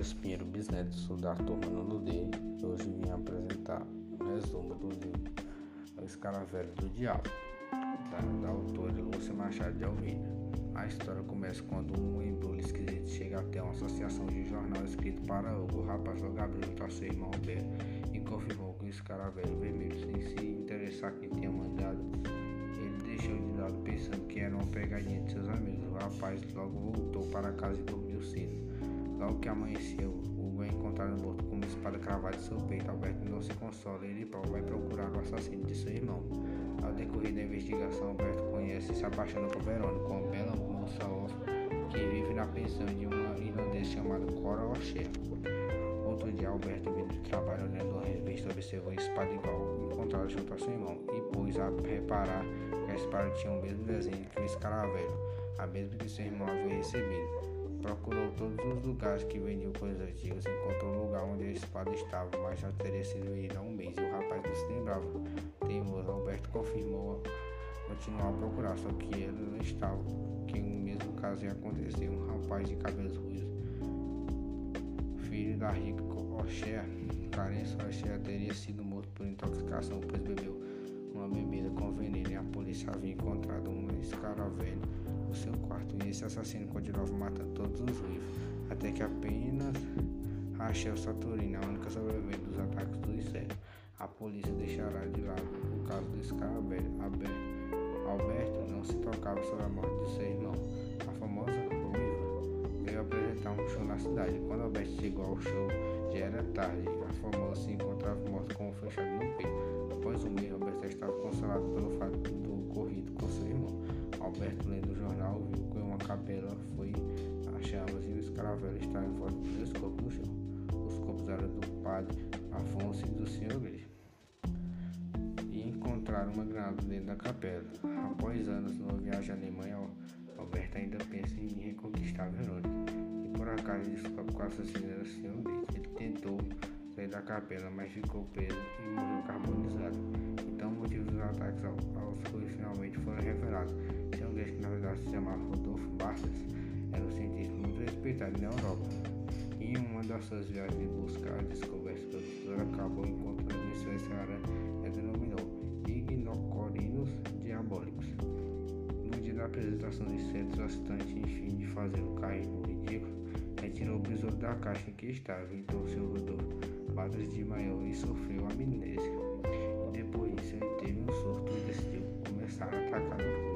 Dias Pinheiro Bisneto, sou da turma no D hoje vim apresentar um resumo do livro O Escaravelho do Diabo, da, da autora Lúcia Machado de Almeida. A história começa quando um embrulho esquisito chega até uma associação de jornal escrito para. O rapaz logo abriu para seu irmão Alberto e confirmou que o escaravelho vermelho, sem se interessar que tinha mandado, ele deixou de lado pensando que era uma pegadinha de seus amigos. O rapaz logo voltou para casa e dormiu cedo. Logo que amanheceu, Hugo é encontrado morto com uma espada cravada em seu peito. Alberto não se consola e ele vai procurar o assassino de seu irmão. Ao decorrer da investigação, Alberto conhece e se apaixona por Verônica, uma bela moça órfã que vive na pensão de uma irlandesa chamada Cora O'Shea. Outro dia, Alberto, vindo de trabalho, olhando uma revista, observou a espada igual encontrada junto a seu irmão e pôs a reparar que a espada tinha o mesmo desenho que o escaravelho, a mesma que seu irmão havia recebido. Procurou todos os lugares que vendiam coisas antigas, encontrou o lugar onde a espada estava, mas já teria sido vendida há um mês e o rapaz não se lembrava. Teimoso, Alberto confirmou continuar a procurar, só que ele não estava. Que o mesmo caso ia acontecer. Um rapaz de cabelos ruivos, filho da rica Oxéa, Clarence Oxéa, teria sido morto por intoxicação, pois bebeu uma bebida com veneno e a polícia havia encontrado um escaravelho no seu esse assassino continuava matando todos os vivos, até que apenas Rachel Saturina, a única sobrevivente dos ataques do inseto. A polícia deixará de lado o caso do escaravelho. Alberto não se tocava sobre a morte de seu irmão. A famosa ruiva veio apresentar um show na cidade. Quando Alberto chegou ao show, já era tarde. A famosa se encontrava morta com um fechado no peito. Após um mês, Alberto estava consolado pelo fato do ocorrido com seu irmão. Alberto, lendo o jornal, viu que uma capela foi a chamas e o escaravelho estava em dos dois corpos no chão. Os corpos eram do padre Afonso e do senhor Gris. E encontraram uma granada dentro da capela. Após anos numa viagem à Alemanha, Alberto ainda pensa em reconquistar Verônica. E por acaso descobre que o assassino era o senhor Gris. Ele tentou sair da capela, mas ficou preso e morreu carbonizado. Então, o motivo dos ataques aos ruídos finalmente foram revelados inglês que na verdade se chamava Rodolfo Bastos, era um cientista muito respeitado na Europa. Em uma das suas viagens de busca a descoberta do tesouro, acabou encontrando uma espécie rara que denominou Ignocorinos diabólicos. No dia da apresentação de certos assinantes, enfim de fazer o cair no ridículo, retirou o besouro da caixa em que estava, então o Sr. Rodolfo Bastos de maior e sofreu amnésia. E depois disso ele teve um surto e decidiu começar a atacar o.